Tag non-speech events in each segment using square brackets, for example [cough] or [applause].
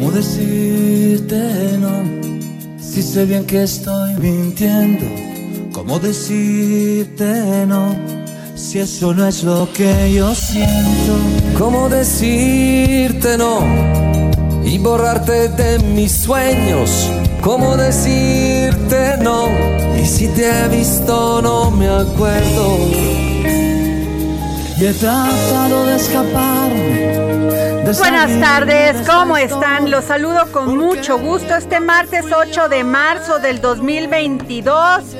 ¿Cómo decirte no? Si sé bien que estoy mintiendo. ¿Cómo decirte no? Si eso no es lo que yo siento. ¿Cómo decirte no? Y borrarte de mis sueños. ¿Cómo decirte no? Y si te he visto no me acuerdo. Y he tratado de escaparme. Buenas tardes, de ¿cómo están? Los saludo con mucho gusto este martes 8 de marzo del 2022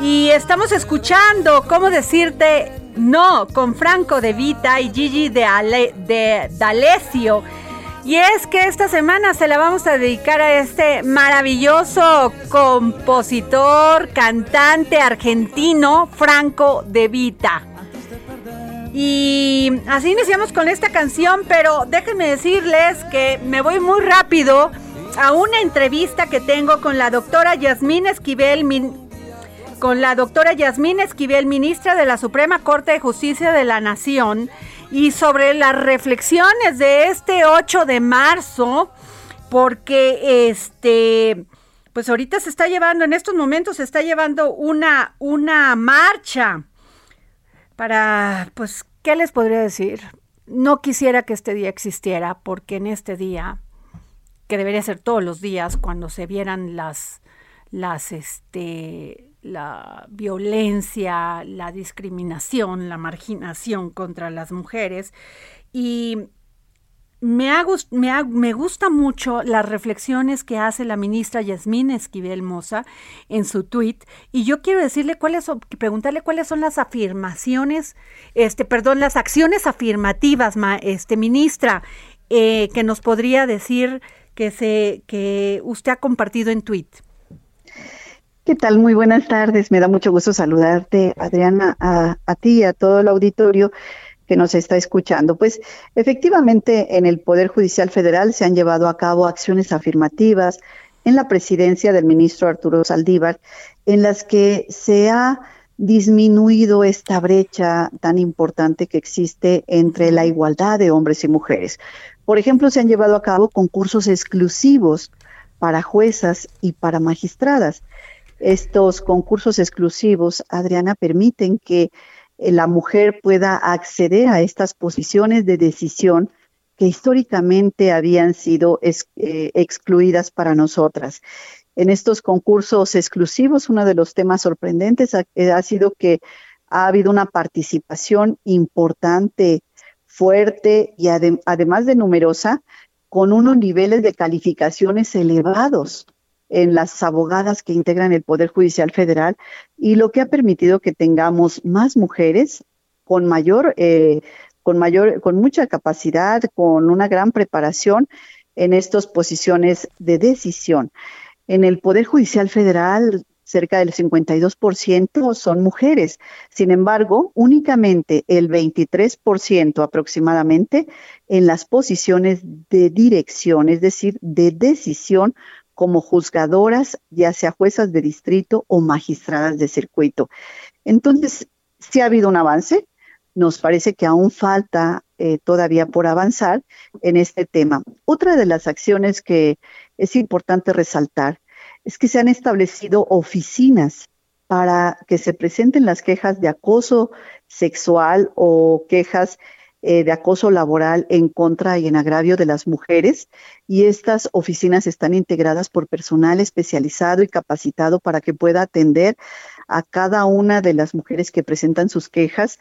y estamos escuchando cómo decirte no con Franco de Vita y Gigi de, Ale- de D'Alessio. Y es que esta semana se la vamos a dedicar a este maravilloso compositor, cantante argentino, Franco de Vita. Y así iniciamos con esta canción, pero déjenme decirles que me voy muy rápido a una entrevista que tengo con la doctora Yasmín Esquivel, con la doctora Yasmín Esquivel, ministra de la Suprema Corte de Justicia de la Nación, y sobre las reflexiones de este 8 de marzo, porque este, pues ahorita se está llevando, en estos momentos se está llevando una, una marcha para, pues, ¿qué les podría decir? No quisiera que este día existiera, porque en este día, que debería ser todos los días, cuando se vieran las, las, este, la violencia, la discriminación, la marginación contra las mujeres, y me, ha me, ha- me gusta mucho las reflexiones que hace la ministra Yasmín Esquivel Moza en su tweet y yo quiero decirle cuáles preguntarle cuáles son las afirmaciones, este, perdón, las acciones afirmativas, ma- este, ministra, eh, que nos podría decir que se, que usted ha compartido en tweet. ¿Qué tal? Muy buenas tardes. Me da mucho gusto saludarte, Adriana, a ti y a todo el auditorio que nos está escuchando. Pues efectivamente en el Poder Judicial Federal se han llevado a cabo acciones afirmativas en la presidencia del ministro Arturo Saldívar, en las que se ha disminuido esta brecha tan importante que existe entre la igualdad de hombres y mujeres. Por ejemplo, se han llevado a cabo concursos exclusivos para juezas y para magistradas. Estos concursos exclusivos, Adriana, permiten que la mujer pueda acceder a estas posiciones de decisión que históricamente habían sido eh, excluidas para nosotras. En estos concursos exclusivos, uno de los temas sorprendentes ha, eh, sido que ha habido una participación importante, fuerte y adem- además de numerosa, con unos niveles de calificaciones elevados en las abogadas que integran el Poder Judicial Federal y lo que ha permitido que tengamos más mujeres con mayor, eh, con mayor, con mucha capacidad, con una gran preparación en estas posiciones de decisión. En el Poder Judicial Federal, cerca del 52% son mujeres. Sin embargo, únicamente el 23% aproximadamente en las posiciones de dirección, es decir, de decisión como juzgadoras, ya sea juezas de distrito o magistradas de circuito. Entonces, sí ha habido un avance, nos parece que aún falta eh, todavía por avanzar en este tema. Otra de las acciones que es importante resaltar es que se han establecido oficinas para que se presenten las quejas de acoso sexual o quejas eh, de acoso laboral en contra y en agravio de las mujeres y estas oficinas están integradas por personal especializado y capacitado para que pueda atender a cada una de las mujeres que presentan sus quejas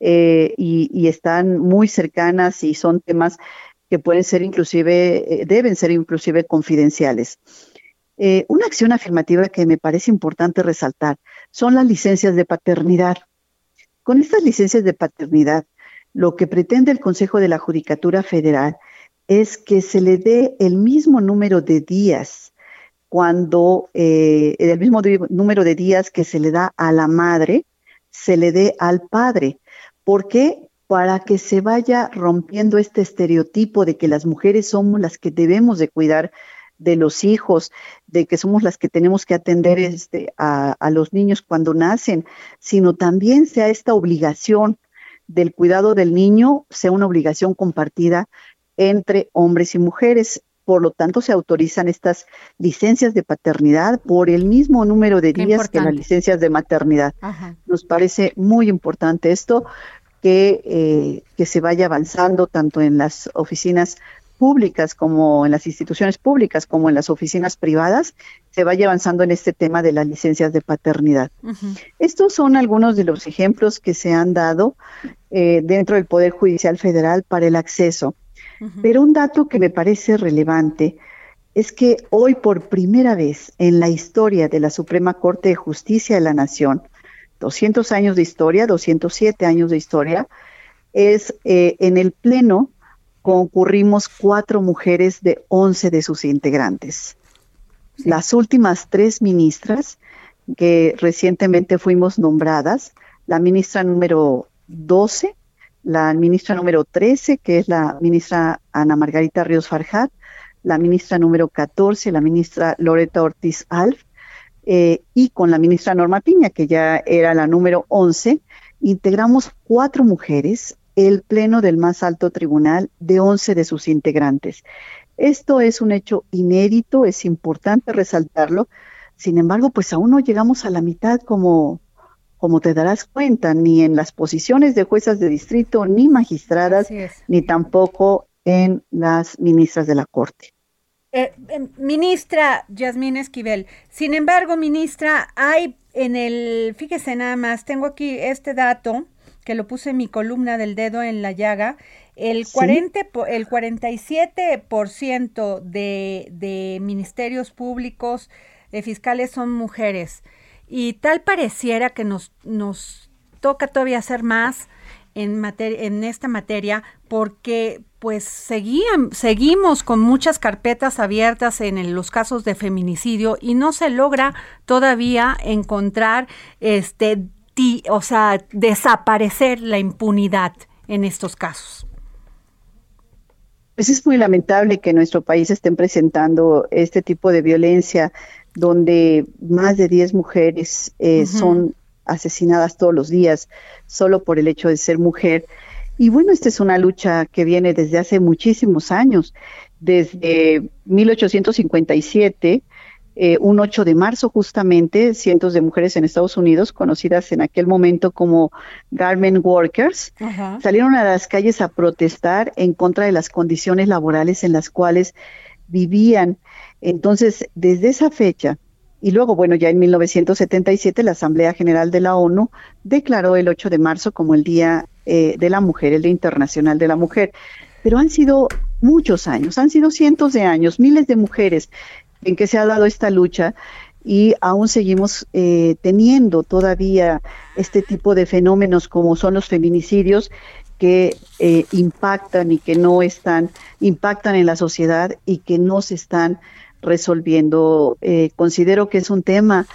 eh, y, están muy cercanas y son temas que pueden ser inclusive, eh, deben ser inclusive confidenciales. una acción afirmativa que me parece importante resaltar son las licencias de paternidad. Con estas licencias de paternidad, lo que pretende el Consejo de la Judicatura Federal es que se le dé el mismo número de días cuando eh, el mismo número de días que se le da a la madre, se le dé al padre. ¿Por qué? Para que se vaya rompiendo este estereotipo de que las mujeres somos las que debemos de cuidar de los hijos, de que somos las que tenemos que atender este, a, a los niños cuando nacen, sino también sea esta obligación del cuidado del niño sea una obligación compartida entre hombres y mujeres. Por lo tanto, se autorizan estas licencias de paternidad por el mismo número de días que las licencias de maternidad. Nos parece muy importante esto, que, eh, que se vaya avanzando tanto en las oficinas públicas como en las instituciones públicas como en las oficinas privadas se vaya avanzando en este tema de las licencias de paternidad. Estos son algunos de los ejemplos que se han dado eh, dentro del Poder Judicial Federal para el acceso. Pero un dato que me parece relevante es que hoy por primera vez en la historia de la Suprema Corte de Justicia de la Nación, 200 años de historia, 207 años de historia, es eh, en el Pleno concurrimos cuatro mujeres de once de sus integrantes. Las últimas tres ministras que recientemente fuimos nombradas, la ministra número 12, la ministra número 13, que es la ministra Ana Margarita Ríos Farjat, la ministra número 14, la ministra Loreta Ortiz Alf, eh, y con la ministra Norma Piña, que ya era la número 11, integramos cuatro mujeres el Pleno del más alto tribunal de 11 de sus integrantes. Esto es un hecho inédito, es importante resaltarlo. Sin embargo, pues aún no llegamos a la mitad como, como te darás cuenta, ni en las posiciones de juezas de distrito, ni magistradas, ni tampoco en las ministras de la Corte. Eh, eh, ministra Yasmín Esquivel, sin embargo, ministra, hay en el, fíjese nada más, tengo aquí este dato que lo puse en mi columna del dedo en la llaga, el, 40, el 47% de, de ministerios públicos de fiscales son mujeres. Y tal pareciera que nos, nos toca todavía hacer más en, en esta materia porque pues seguían, seguimos con muchas carpetas abiertas en los casos de feminicidio y no se logra todavía encontrar este o sea, desaparecer la impunidad en estos casos. Pues es muy lamentable que en nuestro país estén presentando este tipo de violencia donde más de 10 mujeres eh, son asesinadas todos los días solo por el hecho de ser mujer. Y bueno, esta es una lucha que viene desde hace muchísimos años. Desde 1857 eh, un 8 de marzo justamente, cientos de mujeres en Estados Unidos, conocidas en aquel momento como garment workers, salieron a las calles a protestar en contra de las condiciones laborales en las cuales vivían. Entonces, desde esa fecha, y luego, bueno, ya en 1977 la Asamblea General de la ONU declaró el 8 de marzo como el Día eh, de la Mujer, el Día Internacional de la Mujer. Pero han sido muchos años, han sido cientos de años, miles de mujeres en que se ha dado esta lucha y aún seguimos eh, teniendo todavía este tipo de fenómenos como son los feminicidios que eh, impactan y que no están, impactan en la sociedad y que no se están resolviendo. Eh, considero que es un tema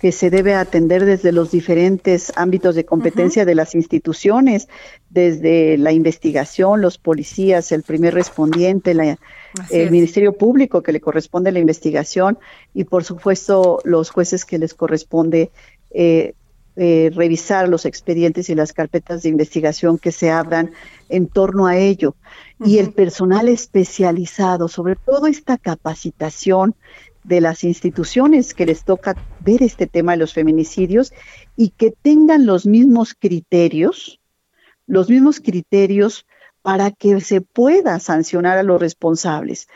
que se debe atender desde los diferentes ámbitos de competencia de las instituciones, desde la investigación, los policías, el primer respondiente, el Ministerio Público que le corresponde la investigación y por supuesto los jueces que les corresponde eh, eh, revisar los expedientes y las carpetas de investigación que se abran en torno a ello. Y el personal especializado, sobre todo esta capacitación de las instituciones que les toca ver este tema de los feminicidios y que tengan los mismos criterios, los mismos criterios para que se pueda sancionar a los responsables.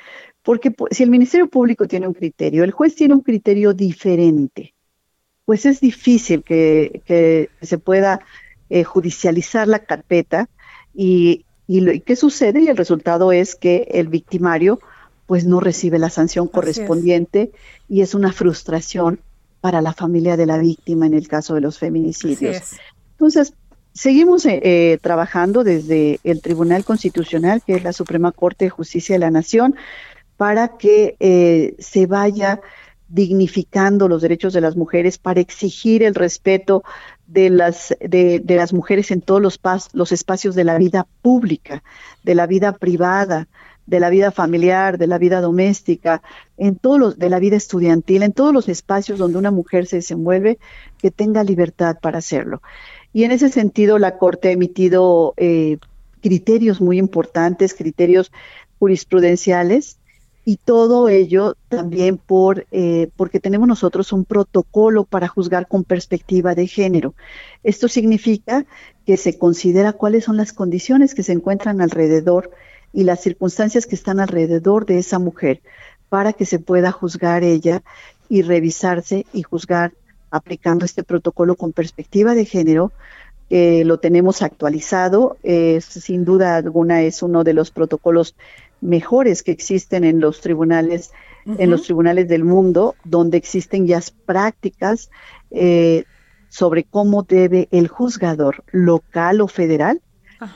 Porque si el Ministerio Público tiene un criterio, el juez tiene un criterio diferente, pues es difícil que, se pueda eh, judicializar la carpeta y, y, ¿qué sucede? Y el resultado es que el victimario pues no recibe la sanción correspondiente y es una frustración para la familia de la víctima en el caso de los feminicidios. Entonces, seguimos eh, eh, trabajando desde el Tribunal Constitucional, que es la Suprema Corte de Justicia de la Nación, para que eh, se vaya dignificando los derechos de las mujeres, para exigir el respeto de las, de, las mujeres en todos los, los espacios de la vida pública, de la vida privada, de la vida familiar, de la vida doméstica, en todos los, de la vida estudiantil, en todos los espacios donde una mujer se desenvuelve, que tenga libertad para hacerlo. Y en ese sentido, la Corte ha emitido eh, criterios muy importantes, criterios jurisprudenciales, y todo ello también por eh, porque tenemos nosotros un protocolo para juzgar con perspectiva de género. Esto significa que se considera cuáles son las condiciones que se encuentran alrededor y las circunstancias que están alrededor de esa mujer para que se pueda juzgar ella y revisarse y juzgar aplicando este protocolo con perspectiva de género. Eh, lo tenemos actualizado, sin duda alguna es uno de los protocolos mejores que existen en los tribunales, en los tribunales del mundo, donde existen ya prácticas eh, sobre cómo debe el juzgador local o federal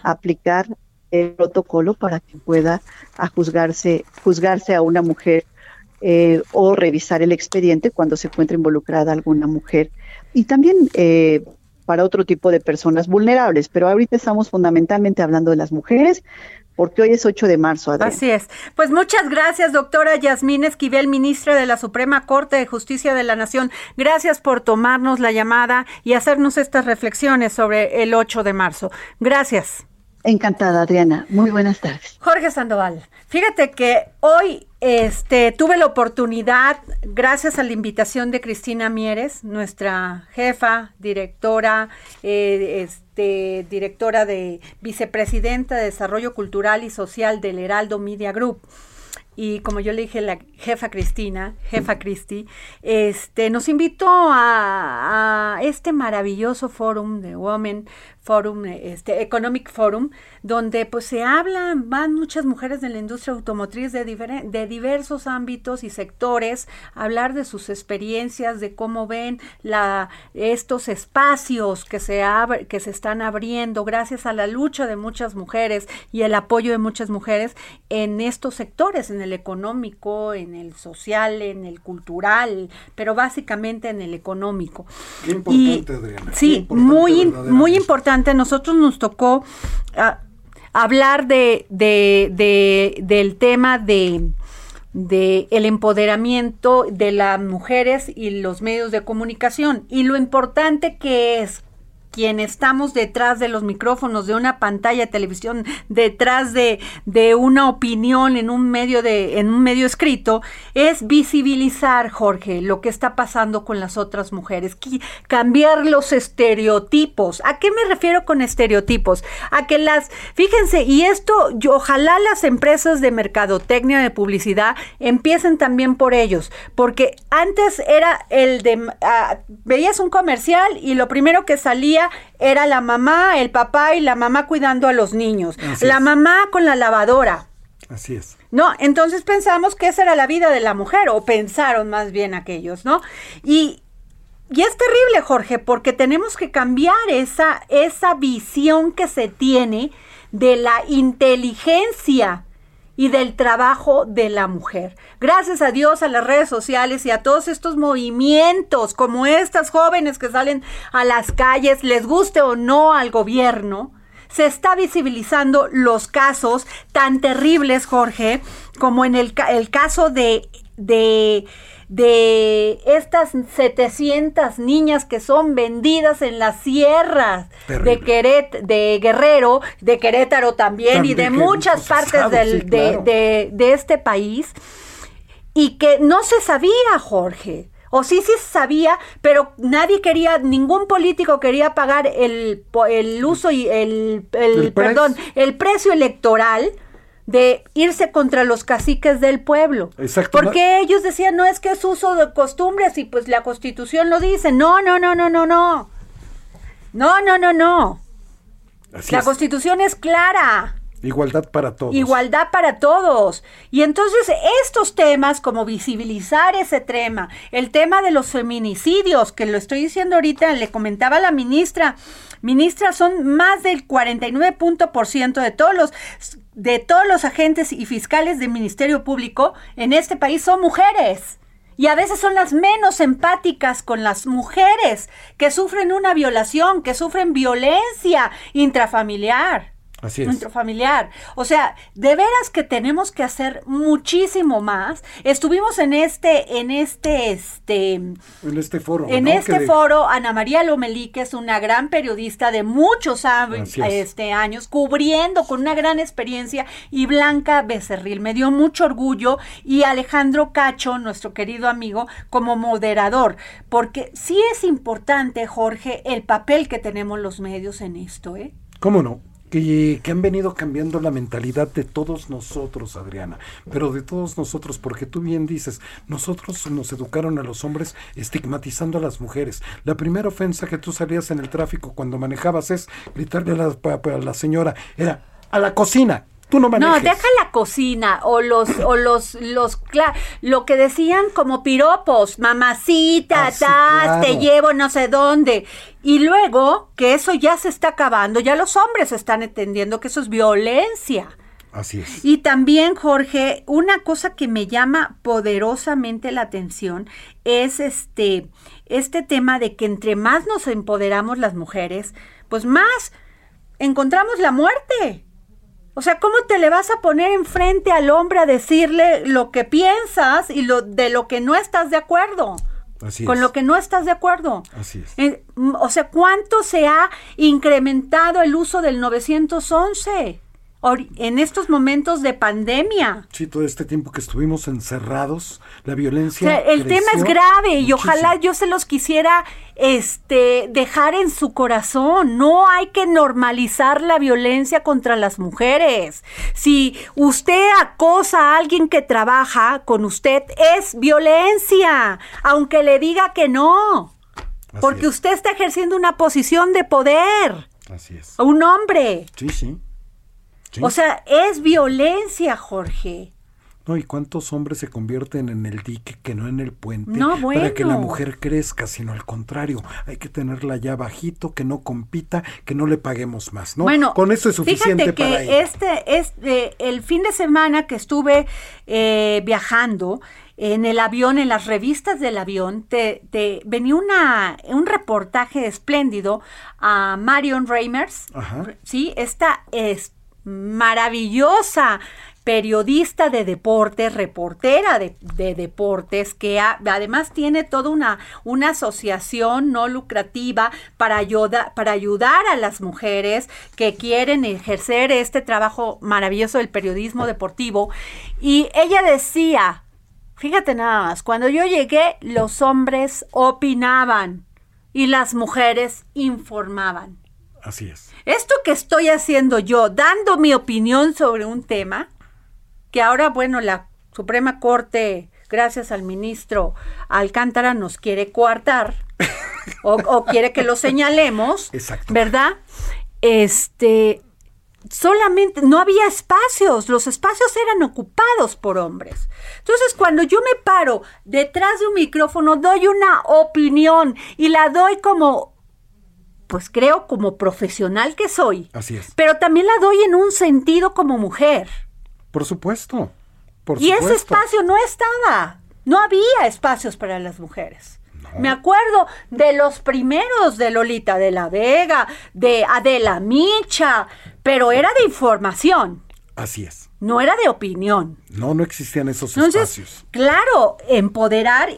aplicar el protocolo para que pueda a juzgarse, juzgarse a una mujer eh, o revisar el expediente cuando se encuentra involucrada alguna mujer. Y también eh, para otro tipo de personas vulnerables, pero ahorita estamos fundamentalmente hablando de las mujeres, porque hoy es 8 de marzo. Así es. Pues muchas gracias, doctora Yasmín Esquivel, ministra de la Suprema Corte de Justicia de la Nación. Gracias por tomarnos la llamada y hacernos estas reflexiones sobre el 8 de marzo. Gracias. Encantada, Adriana. Muy buenas tardes. Jorge Sandoval, fíjate que hoy este, tuve la oportunidad, gracias a la invitación de Cristina Mieres, nuestra jefa, directora, eh, este, directora de vicepresidenta de Desarrollo Cultural y Social del Heraldo Media Group y como yo le dije la jefa Cristina, jefa Cristi, este, nos invitó a, a, este maravilloso fórum de Women Forum, este Economic Forum, donde pues se hablan, van muchas mujeres de la industria automotriz de, de diversos ámbitos y sectores, a hablar de sus experiencias, de cómo ven la, estos espacios que se, que se están abriendo gracias a la lucha de muchas mujeres y el apoyo de muchas mujeres en estos sectores, en el económico, en el social, en el cultural, pero básicamente en el económico. Importante, Adriana. Sí, muy, muy importante nosotros nos tocó ah, hablar de, del tema de, de el empoderamiento de las mujeres y los medios de comunicación. Y lo importante que es quien estamos detrás de los micrófonos, de una pantalla de televisión, detrás de, de una opinión en un medio de, en un medio escrito, es visibilizar, Jorge, lo que está pasando con las otras mujeres, cambiar los estereotipos. ¿A qué me refiero con estereotipos? A que las, fíjense, y esto, ojalá las empresas de mercadotecnia, de publicidad, empiecen también por ellos, porque antes era el de, ah, veías un comercial y lo primero que salía era la mamá, el papá y la mamá cuidando a los niños. la mamá con la lavadora. Así es. ¿No? Entonces pensamos que esa era la vida de la mujer, o pensaron más bien aquellos, ¿no? Y, y es terrible, Jorge, porque tenemos que cambiar esa, esa visión que se tiene de la inteligencia y del trabajo de la mujer. Gracias a Dios, a las redes sociales y a todos estos movimientos como estas jóvenes que salen a las calles, les guste o no al gobierno, se está visibilizando los casos tan terribles, Jorge, como en el, el caso de, de de estas 700 niñas que son vendidas en las sierras de, Queret, de Guerrero, de Querétaro también, y de muchas partes del, de, de este país, y que no se sabía, Jorge. O sí, sí sabía, pero nadie quería, ningún político quería pagar el, el uso y el, el, perdón, el precio electoral de irse contra los caciques del pueblo. Exacto. Porque ellos decían, no es que es uso de costumbres y pues la constitución lo dice. No, no, no, no, no, no. No, no, no, no. la constitución es clara. Igualdad para todos. Igualdad para todos. Y entonces estos temas, como visibilizar ese tema, el tema de los feminicidios, que lo estoy diciendo ahorita, le comentaba la ministra, ministra, son más del 49% de todos los de todos los agentes y fiscales del Ministerio Público en este país son mujeres. Y a veces son las menos empáticas con las mujeres que sufren una violación, que sufren violencia intrafamiliar. Así es. Nuestro familiar. O sea, de veras que tenemos que hacer muchísimo más. Estuvimos en este, en este, este. En este foro. En este foro, Ana María Lomelí, que es una gran periodista de muchos este, años, cubriendo con una gran experiencia, y Blanca Becerril. Me dio mucho orgullo. Y Alejandro Cacho, nuestro querido amigo, como moderador. Porque sí es importante, Jorge, el papel que tenemos los medios en esto, ¿eh? ¿Cómo no? Que, han venido cambiando la mentalidad de todos nosotros, Adriana, pero de todos nosotros, porque tú bien dices, nosotros nos educaron a los hombres estigmatizando a las mujeres. La primera ofensa que tú salías en el tráfico cuando manejabas es gritarle a la, a la señora, era a la cocina, Tú no manejes. No, deja la cocina o los o los los lo que decían como piropos, mamacita, ah, te llevo no sé dónde. Y luego que eso ya se está acabando, ya los hombres están entendiendo que eso es violencia. Así es. Y también, Jorge, una cosa que me llama poderosamente la atención es este este tema de que entre más nos empoderamos las mujeres, pues más encontramos la muerte. O sea, ¿cómo te le vas a poner enfrente al hombre a decirle lo que piensas y lo de lo que no estás de acuerdo? Así con lo que no estás de acuerdo. Así es. Eh, o sea, ¿cuánto se ha incrementado el uso del 911? En estos momentos de pandemia. Sí, todo este tiempo que estuvimos encerrados, la violencia. el tema es grave y ojalá yo se los quisiera este, dejar en su corazón. No hay que normalizar la violencia contra las mujeres. Si usted acosa a alguien que trabaja con usted, es violencia, aunque le diga que no. porque usted está ejerciendo una posición de poder. Así es. Un hombre. Sí, sí. O sea, es violencia, Jorge. No, ¿y cuántos hombres se convierten en el dique que no en el puente? No, bueno. Para que la mujer crezca, sino al contrario, hay que tenerla ya bajito, que no compita, que no le paguemos más, ¿no? Bueno, con eso es suficiente fíjate que Este, este, el fin de semana que estuve eh, viajando, en el avión, en las revistas del avión, te, te venía una, un reportaje espléndido a Marion Reimers, ¿sí? Esta es maravillosa periodista de deportes, reportera de, deportes, que además tiene toda una, una asociación no lucrativa para, para ayudar a las mujeres que quieren ejercer este trabajo maravilloso del periodismo deportivo. Y ella decía, fíjate nada más, cuando yo llegué los hombres opinaban y las mujeres informaban. Así es. Esto que estoy haciendo yo, dando mi opinión sobre un tema, que ahora, bueno, la Suprema Corte, gracias al ministro Alcántara, nos quiere coartar, o, quiere que lo [laughs] señalemos, ¿verdad? Este, solamente no había espacios, los espacios eran ocupados por hombres. Entonces, cuando yo me paro detrás de un micrófono, doy una opinión y la doy como pues creo como profesional que soy. Así es. Pero también la doy en un sentido como mujer. Por supuesto. y ese espacio no estaba. No había espacios para las mujeres. Me acuerdo de los primeros de Lolita de la Vega, de Adela Micha, pero era de información. Así es. No era de opinión. No, no existían esos Entonces, espacios. claro, empoderar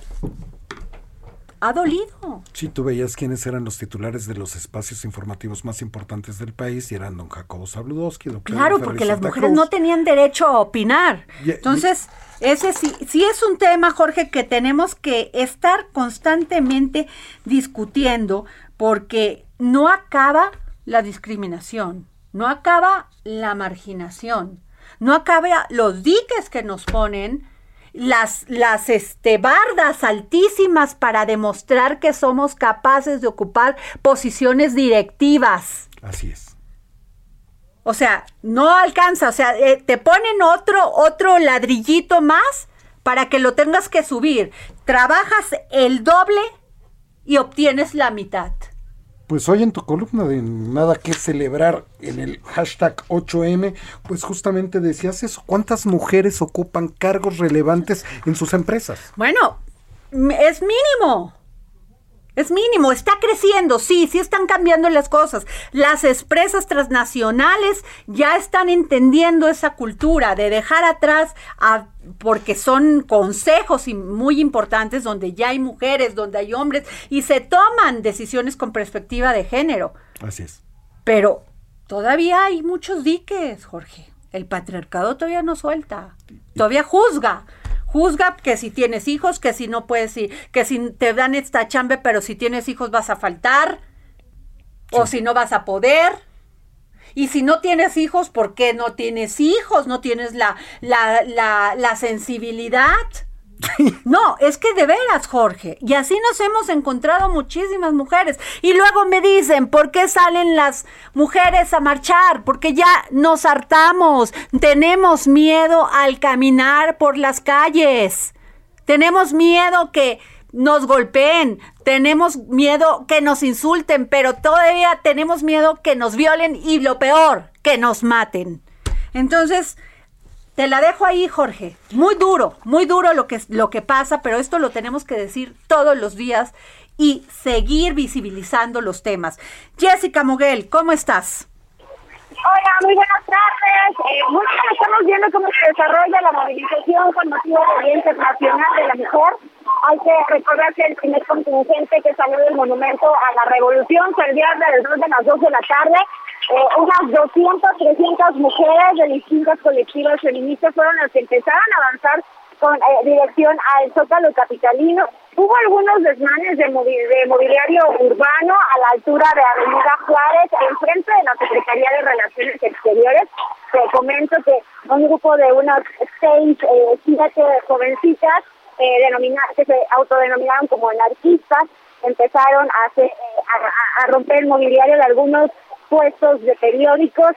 ha dolido. Sí, tú veías quiénes eran los titulares de los espacios informativos más importantes del país y eran don Jacobo Zabludowski, don Claro, porque las mujeres Cruz. no tenían derecho a opinar. Y- y- Entonces, ese sí, sí es un tema, Jorge, que tenemos que estar constantemente discutiendo porque no acaba la discriminación, no acaba la marginación, no acaba los diques que nos ponen las, las este, bardas altísimas para demostrar que somos capaces de ocupar posiciones directivas. Así es. O sea, no alcanza, o sea, eh, te ponen otro, otro ladrillito más para que lo tengas que subir. Trabajas el doble y obtienes la mitad. Pues hoy en tu columna de Nada que celebrar en el hashtag 8M, pues justamente decías eso. ¿Cuántas mujeres ocupan cargos relevantes en sus empresas? Bueno, es mínimo. Es mínimo, está creciendo, sí, sí están cambiando las cosas. Las empresas transnacionales ya están entendiendo esa cultura de dejar atrás a porque son consejos y muy importantes donde ya hay mujeres, donde hay hombres y se toman decisiones con perspectiva de género. Así es. Pero todavía hay muchos diques, Jorge. El patriarcado todavía no suelta. Todavía juzga. Juzga que si tienes hijos, que si no puedes ir, que si te dan esta chambe, pero si tienes hijos vas a faltar. O si no vas a poder. Y si no tienes hijos, ¿por qué no tienes hijos? No tienes la, la, la, la sensibilidad. No, es que de veras, Jorge. Y así nos hemos encontrado muchísimas mujeres. Y luego me dicen, ¿por qué salen las mujeres a marchar? Porque ya nos hartamos. Tenemos miedo al caminar por las calles. Tenemos miedo que nos golpeen. Tenemos miedo que nos insulten. Pero todavía tenemos miedo que nos violen y lo peor, que nos maten. Entonces, te la dejo ahí, Jorge. Muy duro, muy duro lo que, lo que pasa, pero esto lo tenemos que decir todos los días y seguir visibilizando los temas. Jessica Moguel, ¿cómo estás? Hola, muy buenas tardes. Eh, muy bien, estamos viendo cómo se desarrolla la movilización con motivo del Día Internacional de la Mujer. Hay que recordar que el primer contingente que salió del monumento a la revolución fue el viernes alrededor de las 2 de la tarde. Eh, unas 200, 300 mujeres de distintas colectivas feministas fueron las que empezaron a avanzar con eh, dirección al Zócalo Capitalino. Hubo algunos desmanes de, movi- de mobiliario urbano a la altura de Avenida Juárez, enfrente de la Secretaría de Relaciones Exteriores. Te comento que un grupo de unas seis, eh, siete jovencitas eh, que se autodenominaron como anarquistas empezaron a, hacer, eh, a- a romper el mobiliario de algunos puestos de periódicos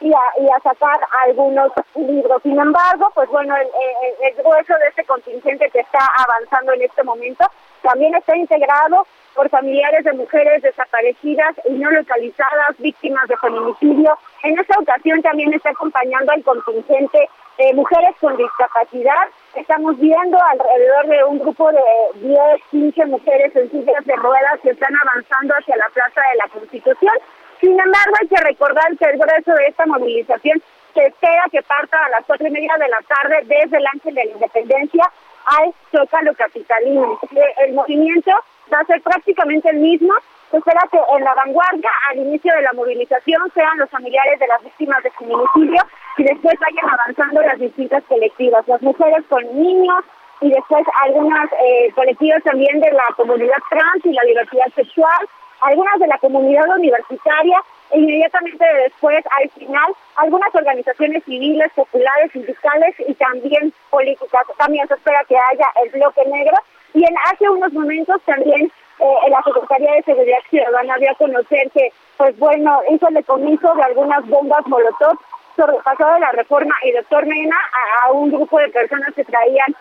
y a, y a sacar algunos libros. Sin embargo, pues bueno, el, el- el grueso de este contingente que está avanzando en este momento también está integrado por familiares de mujeres desaparecidas y no localizadas, víctimas de feminicidio. En esta ocasión también está acompañando al contingente de mujeres con discapacidad. Estamos viendo alrededor de un grupo de 10, 15 mujeres en sillas de ruedas que están avanzando hacia la Plaza de la Constitución. Sin embargo, hay que recordar que el grueso de esta movilización se espera que parta a las cuatro y media de la tarde desde el Ángel de la Independencia al Zócalo Capitalino. Eh, El movimiento va a ser prácticamente el mismo. Se espera que en la vanguardia, al inicio de la movilización, sean los familiares de las víctimas de feminicidio y después vayan avanzando las distintas colectivas, las mujeres con niños y después algunas eh, colectivas también de la comunidad trans y la diversidad sexual, algunas de la comunidad universitaria e inmediatamente después, al final, algunas organizaciones civiles, populares, sindicales y también políticas. También se espera que haya el bloque negro y en hace unos momentos también eh, la Secretaría de Seguridad Ciudadana dio a conocer que, pues bueno, hizo el decomiso de algunas bombas molotov sobre el pasado de la reforma y doctor Mena a, a un grupo de personas que traían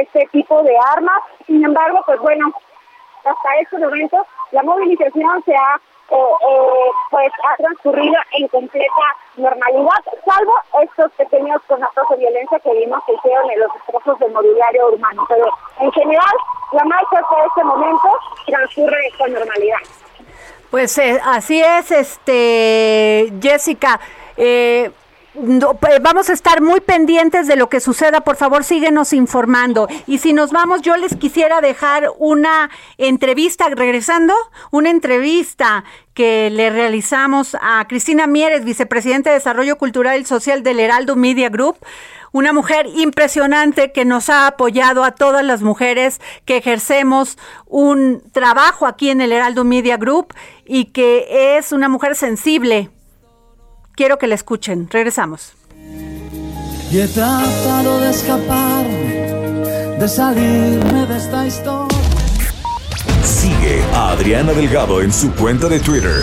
este tipo de armas. Sin embargo, pues bueno, hasta este momento la movilización se ha eh, eh, pues ha transcurrido en completa normalidad, salvo estos pequeños conatos de violencia que vimos que hicieron en los destrozos del mobiliario urbano. Pero en general, la marcha hasta este momento transcurre con normalidad. Pues eh, así es, este Jessica. Vamos a estar muy pendientes de lo que suceda. Por favor, síguenos informando. Y si nos vamos, yo les quisiera dejar una entrevista, regresando, una entrevista que le realizamos a Cristina Mieres, vicepresidente de Desarrollo Cultural y Social del Heraldo Media Group una mujer impresionante que nos ha apoyado a todas las mujeres que ejercemos un trabajo aquí en el Heraldo Media Group y que es una mujer sensible. Quiero que la escuchen. Regresamos. Y he tratado de escaparme, de salirme de esta historia. Sigue a Adriana Delgado en su cuenta de Twitter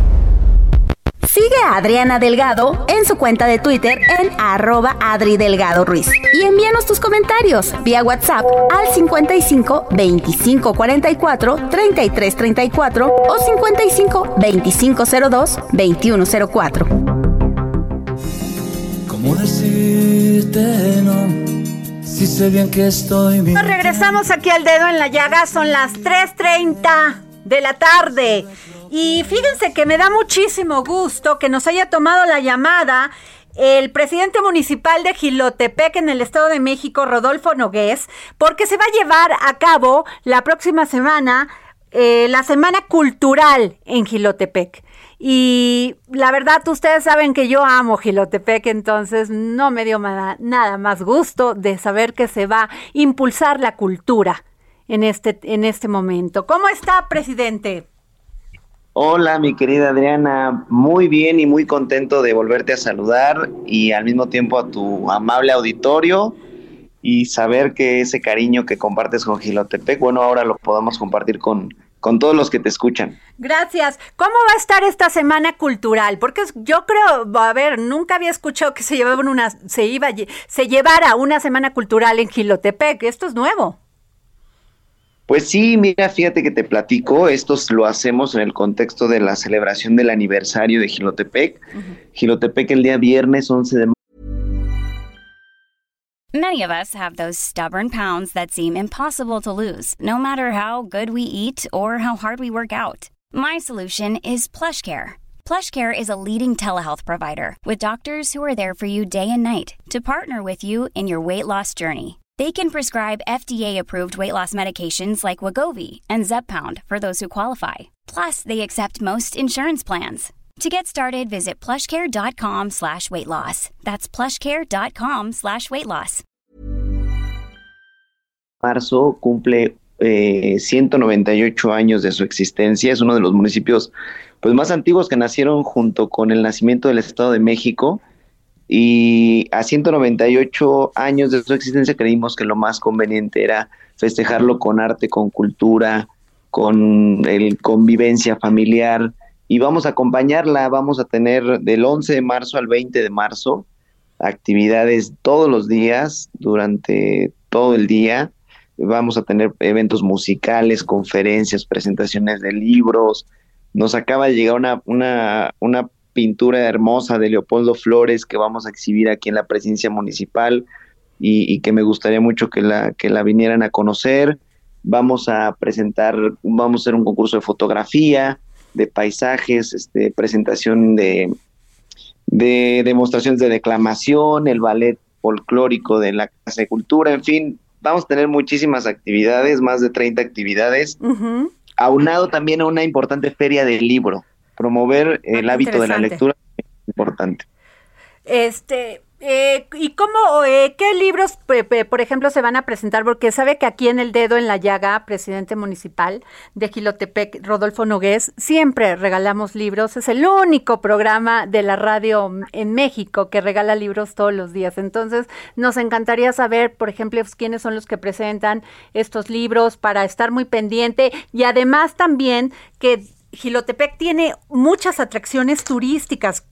Sigue a Adriana Delgado en su cuenta de Twitter en arroba Adri Delgado Ruiz. Y envíanos tus comentarios vía WhatsApp al 55 25 44 33 34 o 55 25 02 21 04. ¿Cómo decirte no? Si sé bien que estoy bien. regresamos aquí al dedo en la llaga, son las 3.30 de la tarde. Y fíjense que me da muchísimo gusto que nos haya tomado la llamada el presidente municipal de Gilotepec en el Estado de México, Rodolfo Nogués, porque se va a llevar a cabo la próxima semana eh, la Semana Cultural en Gilotepec. Y la verdad, ustedes saben que yo amo Gilotepec, entonces no me dio nada más gusto de saber que se va a impulsar la cultura en este, en este momento. ¿Cómo está, presidente? Hola, mi querida Adriana, muy bien y muy contento de volverte a saludar y al mismo tiempo a tu amable auditorio y saber que ese cariño que compartes con Gilotepec, bueno, ahora lo podamos compartir con, con todos los que te escuchan. Gracias. ¿Cómo va a estar esta semana cultural? Porque yo creo, a ver, nunca había escuchado que se llevaba una, se iba, se llevara una semana cultural en Gilotepec. Esto es nuevo. Pues sí, mira, fíjate que te platico, esto lo hacemos en el contexto de la celebración del aniversario de Gilotepec. Gilotepec el día viernes 11 de Many of us have those stubborn pounds that seem impossible to lose, no matter how good we eat or how hard we work out. My solution is PlushCare. PlushCare is a leading telehealth provider with doctors who are there for you day and night to partner with you in your weight loss journey. They can prescribe FDA-approved weight loss medications like Wagovi and Zepbound for those who qualify. Plus, they accept most insurance plans. To get started, visit plushcare.com slash weight loss. That's plushcare.com slash weight loss. Marzo cumple eh, 198 años de su existencia. Es uno de los municipios pues, más antiguos que nacieron junto con el nacimiento del Estado de México. Y a 198 años de su existencia creímos que lo más conveniente era festejarlo con arte, con cultura, con el convivencia familiar y vamos a acompañarla, vamos a tener del 11 de marzo al 20 de marzo actividades todos los días durante todo el día. Vamos a tener eventos musicales, conferencias, presentaciones de libros. Nos acaba de llegar una, una, una pintura hermosa de Leopoldo Flores que vamos a exhibir aquí en la presidencia municipal y, que me gustaría mucho que la, que la vinieran a conocer. Vamos a presentar, vamos a hacer un concurso de fotografía, de paisajes, este, presentación de, de demostraciones de declamación, el ballet folclórico de la Casa de Cultura, en fin, vamos a tener muchísimas actividades, más de 30 actividades, aunado también a una importante feria del libro promover el hábito de la lectura es importante. Este, Eh, ¿Y cómo, eh, qué libros, por ejemplo, se van a presentar? Porque sabe que aquí en El Dedo en la Llaga, presidente municipal de Gilotepec, Rodolfo Nogués, siempre regalamos libros. Es el único programa de la radio en México que regala libros todos los días. Entonces, nos encantaría saber, por ejemplo, quiénes son los que presentan estos libros para estar muy pendiente y además también que Gilotepec tiene muchas atracciones turísticas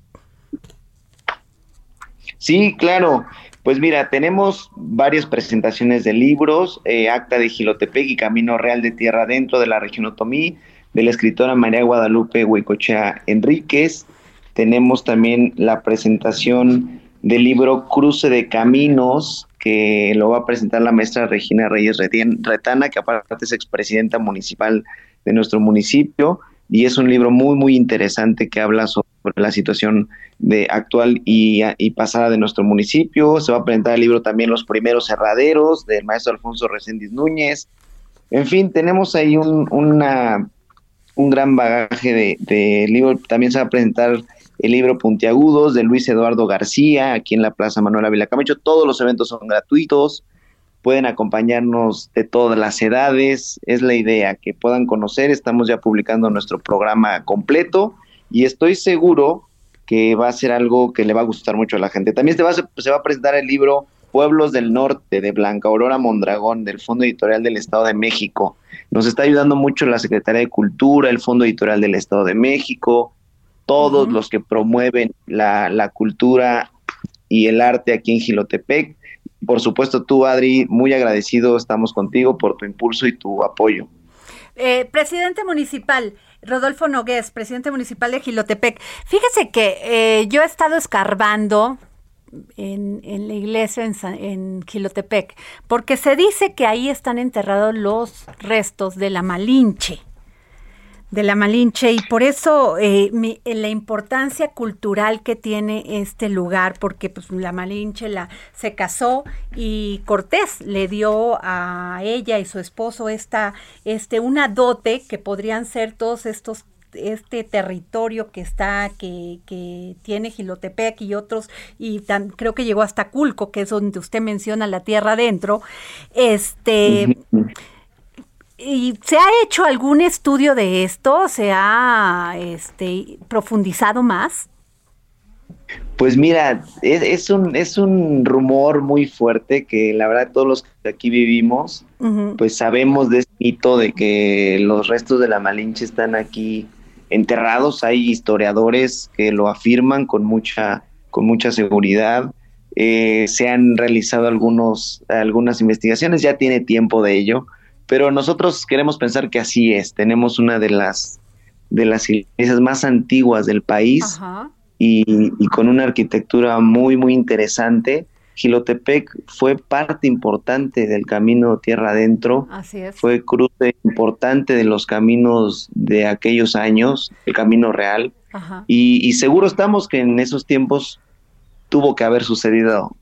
Sí, claro. Pues mira, tenemos varias presentaciones de libros, eh, Acta de Gilotepec y Camino Real de Tierra Dentro de la región Otomí, de la escritora María Guadalupe Huicochea Enríquez. Tenemos también la presentación del libro Cruce de Caminos, que lo va a presentar la maestra Regina Reyes Retana, que aparte es expresidenta municipal de nuestro municipio y es un libro muy, muy interesante que habla sobre la situación de actual y, pasada de nuestro municipio. Se va a presentar el libro también Los primeros cerraderos del maestro Alfonso Reséndiz Núñez. En fin, tenemos ahí un, una, un gran bagaje de, de libros. También se va a presentar el libro Puntiagudos de Luis Eduardo García, aquí en la Plaza Manuel Ávila Camacho. Todos los eventos son gratuitos pueden acompañarnos de todas las edades, es la idea, que puedan conocer, estamos ya publicando nuestro programa completo y estoy seguro que va a ser algo que le va a gustar mucho a la gente. También se va, se va a presentar el libro Pueblos del Norte de Blanca Aurora Mondragón del Fondo Editorial del Estado de México. Nos está ayudando mucho la Secretaría de Cultura, el Fondo Editorial del Estado de México, todos los que promueven la, la cultura y el arte aquí en Gilotepec por supuesto, tú, Adri, muy agradecido estamos contigo por tu impulso y tu apoyo. Eh, presidente municipal, Rodolfo Nogués, presidente municipal de Gilotepec. Fíjese que eh, yo he estado escarbando en, la iglesia en, en, Gilotepec, porque se dice que ahí están enterrados los restos de la Malinche de la Malinche y por eso eh, la importancia cultural que tiene este lugar, porque pues, la Malinche la, se casó y Cortés le dio a ella y su esposo esta, este, una dote que podrían ser todos estos este territorio que está, que, que tiene Gilotepec y otros, y creo que llegó hasta Culco, que es donde usted menciona la tierra adentro, este, ¿Y se ha hecho algún estudio de esto? ¿Se ha este, profundizado más? Pues mira, es, un, es un rumor muy fuerte que la verdad todos los que aquí vivimos, pues sabemos de este mito de que los restos de la Malinche están aquí enterrados. Hay historiadores que lo afirman con mucha, con mucha seguridad. Eh, se han realizado algunos, algunas investigaciones, ya tiene tiempo de ello pero nosotros queremos pensar que así es. Tenemos una de las de las iglesias más antiguas del país y, con una arquitectura muy muy interesante. Gilotepec fue parte importante del camino tierra adentro. Así es. Fue cruce importante de los caminos de aquellos años, el camino real. Y, y seguro estamos que en esos tiempos tuvo que haber sucedido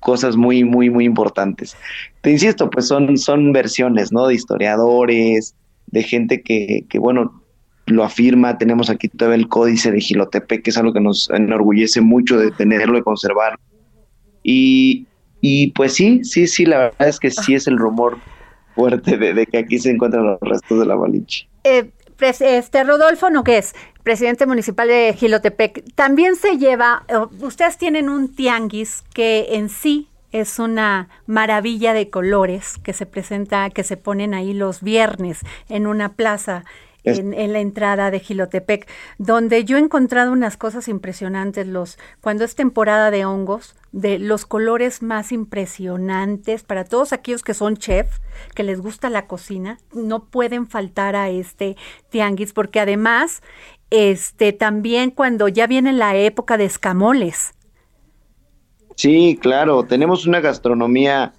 cosas muy, muy, muy importantes. Te insisto, pues son, son versiones, ¿no? De historiadores, de gente que, que, bueno, lo afirma. Tenemos aquí todo el códice de Gilotepec, que es algo que nos enorgullece mucho de tenerlo, y conservar. Y, y pues sí, sí, sí, la verdad es que sí es el rumor fuerte de, que aquí se encuentran los restos de la Balinche. Eh, este Rodolfo Nogués, presidente municipal de Gilotepec, también se lleva, ustedes tienen un tianguis que en sí es una maravilla de colores que se presenta, que se ponen ahí los viernes en una plaza en, la entrada de Gilotepec, donde yo he encontrado unas cosas impresionantes, los, cuando es temporada de hongos, de los colores más impresionantes para todos aquellos que son chef, que les gusta la cocina, no pueden faltar a este tianguis, porque además, este, también cuando ya viene la época de escamoles. Sí, claro, tenemos una gastronomía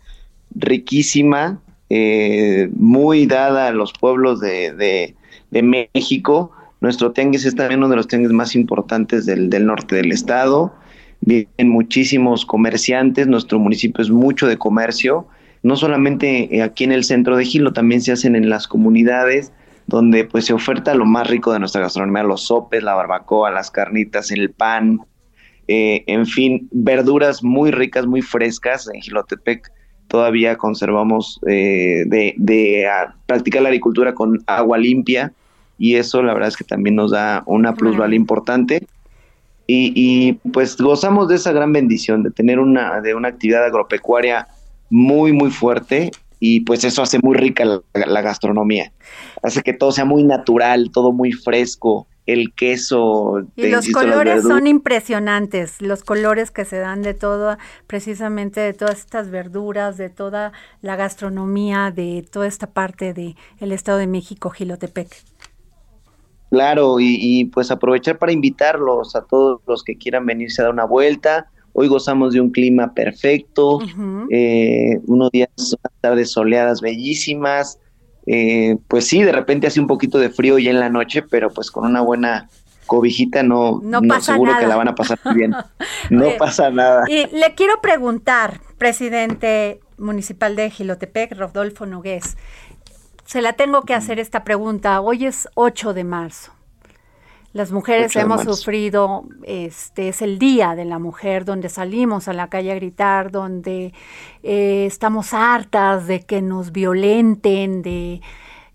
riquísima, eh, muy dada a los pueblos de, de México. Nuestro tianguis es también uno de los tianguis más importantes del, norte del estado. Vienen muchísimos comerciantes, nuestro municipio es mucho de comercio, no solamente eh, aquí en el centro de Gilo, también se hacen en las comunidades donde pues se oferta lo más rico de nuestra gastronomía, los sopes, la barbacoa, las carnitas, el pan. eh, en fin, verduras muy ricas, muy frescas. En Gilotepec todavía conservamos eh, de, practicar la agricultura con agua limpia y eso la verdad es que también nos da una plusvalía importante. Y, pues gozamos de esa gran bendición de tener una, de una actividad agropecuaria muy, muy fuerte y pues eso hace muy rica la, gastronomía. Hace que todo sea muy natural, todo muy fresco, el queso. Y los colores son impresionantes, los colores que se dan de todo, precisamente de todas estas verduras, de toda la gastronomía, de toda esta parte del el Estado de México, Gilotepec. Claro, y, pues aprovechar para invitarlos a todos los que quieran venirse a dar una vuelta. Hoy gozamos de un clima perfecto, eh, unos días, tardes soleadas bellísimas, eh, pues sí, de repente hace un poquito de frío ya en la noche, pero pues con una buena cobijita no, no, seguro que la van a pasar bien. [laughs] No pasa nada. Y le quiero preguntar, presidente municipal de Gilotepec, Rodolfo Nogués, se la tengo que hacer esta pregunta. Hoy es 8 de marzo. Las mujeres hemos sufrido, este es el día de la mujer, donde salimos a la calle a gritar, donde eh, estamos hartas de que nos violenten, de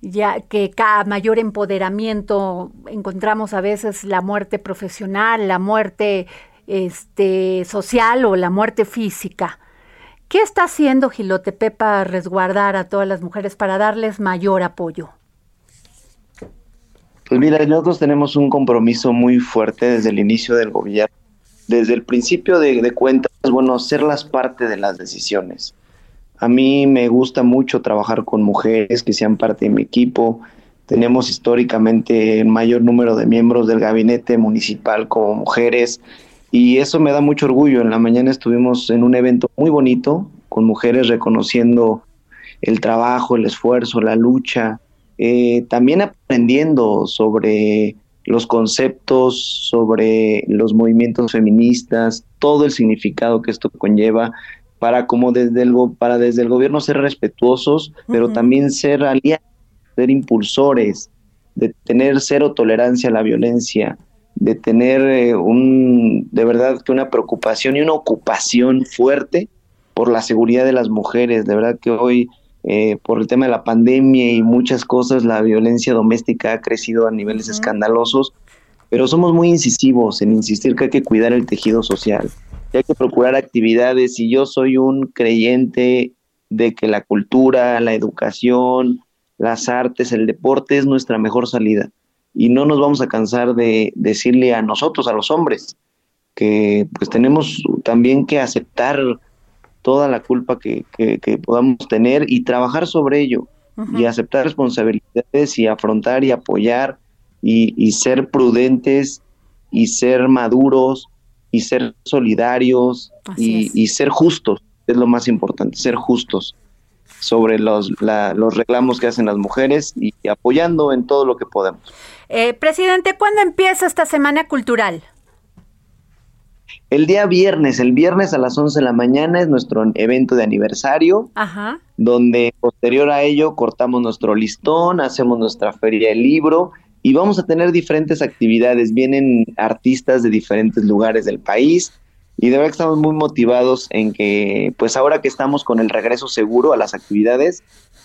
ya que cada mayor empoderamiento encontramos a veces la muerte profesional, la muerte este, social o la muerte física. ¿Qué está haciendo Gilotepe para resguardar a todas las mujeres, para darles mayor apoyo? Pues mira, nosotros tenemos un compromiso muy fuerte desde el inicio del gobierno. Desde el principio de, cuentas, bueno, las parte de las decisiones. A mí me gusta mucho trabajar con mujeres que sean parte de mi equipo. Tenemos históricamente el mayor número de miembros del gabinete municipal como mujeres y eso me da mucho orgullo. En la mañana estuvimos en un evento muy bonito con mujeres reconociendo el trabajo, el esfuerzo, la lucha, eh, también aprendiendo sobre los conceptos, sobre los movimientos feministas, todo el significado que esto conlleva para como desde el para desde el gobierno ser respetuosos, pero también ser aliados, ser impulsores, de tener cero tolerancia a la violencia, de tener eh, un de verdad que una preocupación y una ocupación fuerte por la seguridad de las mujeres, de verdad que hoy eh, por el tema de la pandemia y muchas cosas, la violencia doméstica ha crecido a niveles escandalosos, pero somos muy incisivos en insistir que hay que cuidar el tejido social, que hay que procurar actividades. Y yo soy un creyente de que la cultura, la educación, las artes, el deporte es nuestra mejor salida y no nos vamos a cansar de decirle a nosotros, a los hombres, que pues tenemos también que aceptar toda la culpa que, podamos tener y trabajar sobre ello y aceptar responsabilidades y afrontar y apoyar y, ser prudentes y ser maduros y ser solidarios y, ser justos, es lo más importante, ser justos sobre los, los reclamos que hacen las mujeres y, apoyando en todo lo que podemos. Eh, presidente, ¿cuándo empieza esta Semana Cultural? El día viernes, el viernes a las 11 de la mañana es nuestro evento de aniversario, donde posterior a ello cortamos nuestro listón, hacemos nuestra feria del libro y vamos a tener diferentes actividades. Vienen artistas de diferentes lugares del país y de verdad que estamos muy motivados en que, pues ahora que estamos con el regreso seguro a las actividades,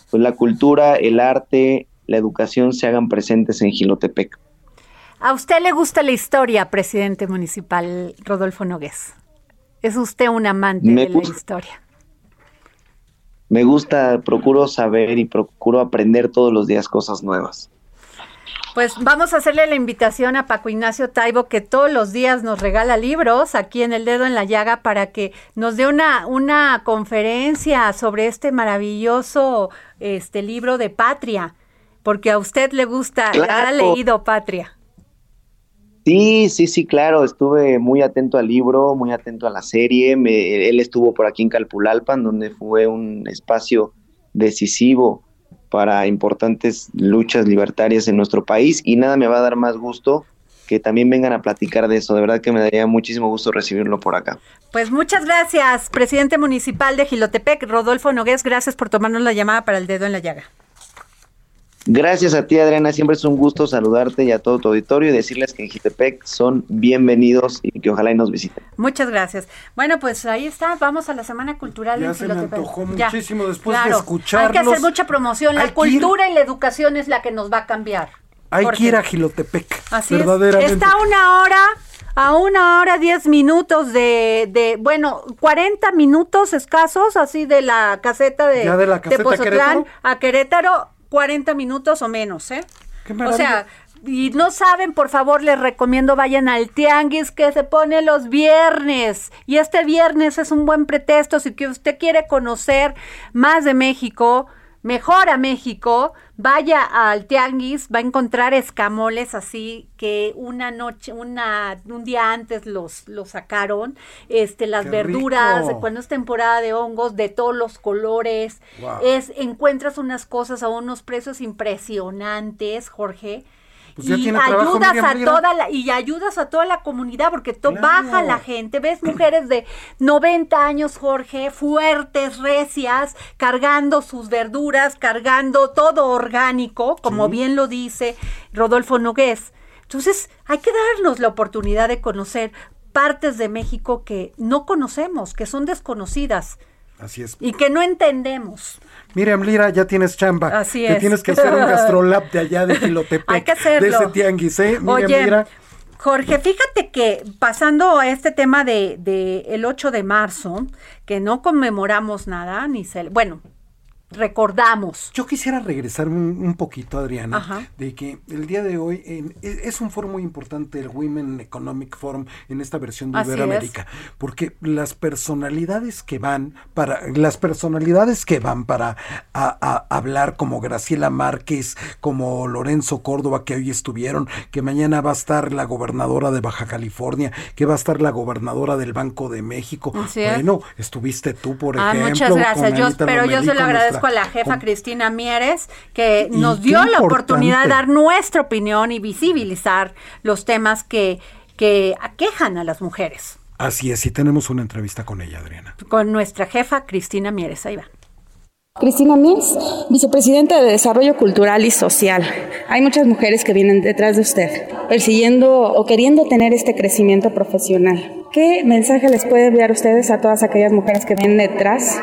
pues la cultura, el arte, la educación se hagan presentes en Gilotepec. ¿A usted le gusta la historia, presidente municipal Rodolfo Nogués? ¿Es usted un amante de la historia? Me gusta, procuro saber y procuro aprender todos los días cosas nuevas. Pues vamos a hacerle la invitación a Paco Ignacio Taibo, que todos los días nos regala libros aquí en El Dedo en la Llaga, para que nos dé una, una conferencia sobre este maravilloso este libro de Patria, porque a usted le gusta, ha leído Patria. Sí, sí, sí, claro, estuve muy atento al libro, muy atento a la serie. él estuvo por aquí en Calpulalpan, donde fue un espacio decisivo para importantes luchas libertarias en nuestro país y nada me va a dar más gusto que también vengan a platicar de eso. De verdad que me daría muchísimo gusto recibirlo por acá. Pues muchas gracias, presidente municipal de Gilotepec, Rodolfo Nogués, gracias por tomarnos la llamada para el dedo en la llaga. Gracias a ti, Adriana. Siempre es un gusto saludarte y a todo tu auditorio y decirles que en Jitepec son bienvenidos y que ojalá y nos visiten. Muchas gracias. Bueno, pues ahí está. Vamos a la Semana Cultural Ya en se me Jilotepec. antojó Ya. muchísimo después de escucharlos. Hay que hacer mucha promoción. La ir- cultura y la educación es la que nos va a cambiar. Hay Jorge. que ir a Gilotepec. Así es. verdaderamente. Está a una hora, a una hora diez minutos de, de, bueno, 40 minutos escasos, así de la caseta de, Ya de la caseta Pozotlán Querétaro. a Querétaro, 40 minutos o menos, ¿eh? Qué O sea, y no saben, por favor, les recomiendo vayan al tianguis que se pone los viernes. Y este viernes es un buen pretexto si que usted quiere conocer más de México, mejor a México, vaya al tianguis, va a encontrar escamoles así que una noche, una, un día antes los, los sacaron, este, las ¡Qué verduras, rico! cuando es temporada de hongos, de todos los colores, Wow. es, encuentras unas cosas a unos precios impresionantes, Jorge. Pues ya y tiene ayudas Miriam a toda la y ayudas a toda la comunidad porque to- Claro. baja la gente. Ves mujeres de 90 años Jorge fuertes recias cargando sus verduras cargando todo orgánico como bien lo dice Rodolfo Nogués. Entonces hay que darnos la oportunidad de conocer partes de México que no conocemos que son desconocidas. Así es. y que no entendemos Miriam Lira, ya tienes chamba. Así Te es. tienes que hacer un gastrolab de allá de [laughs] Gilotepec. Hay que hacerlo. De ese tianguis, ¿eh? Miriam Oye, Lira. Jorge, fíjate que pasando a este tema de, de el 8 de marzo, que no conmemoramos nada, ni se, bueno, recordamos. Yo quisiera regresar un, un poquito, Adriana, Ajá. de que el día de hoy en- e- es un foro muy importante el Women Economic Forum en esta versión de Así Iberoamérica, porque las personalidades que van para las personalidades que van para a- a hablar como Graciela Márquez, como Lorenzo Córdoba que hoy estuvieron, que mañana va a estar la gobernadora de Baja California, que va a estar la gobernadora del Banco de México. Así es. bueno, estuviste tú por Ah, ejemplo. muchas gracias. con Yo, pero yo se lo con agradezco a la jefa Cristina Mieres, que nos dio la oportunidad de dar nuestra opinión y visibilizar los temas que, que aquejan a las mujeres. Así es, y tenemos una entrevista con ella, Adriana. Con nuestra jefa Cristina Mieres. Ahí va. Cristina Mies, vicepresidenta de Desarrollo Cultural y Social. Hay muchas mujeres que vienen detrás de usted, persiguiendo o queriendo tener este crecimiento profesional. ¿Qué mensaje les puede enviar ustedes a todas aquellas mujeres que vienen detrás,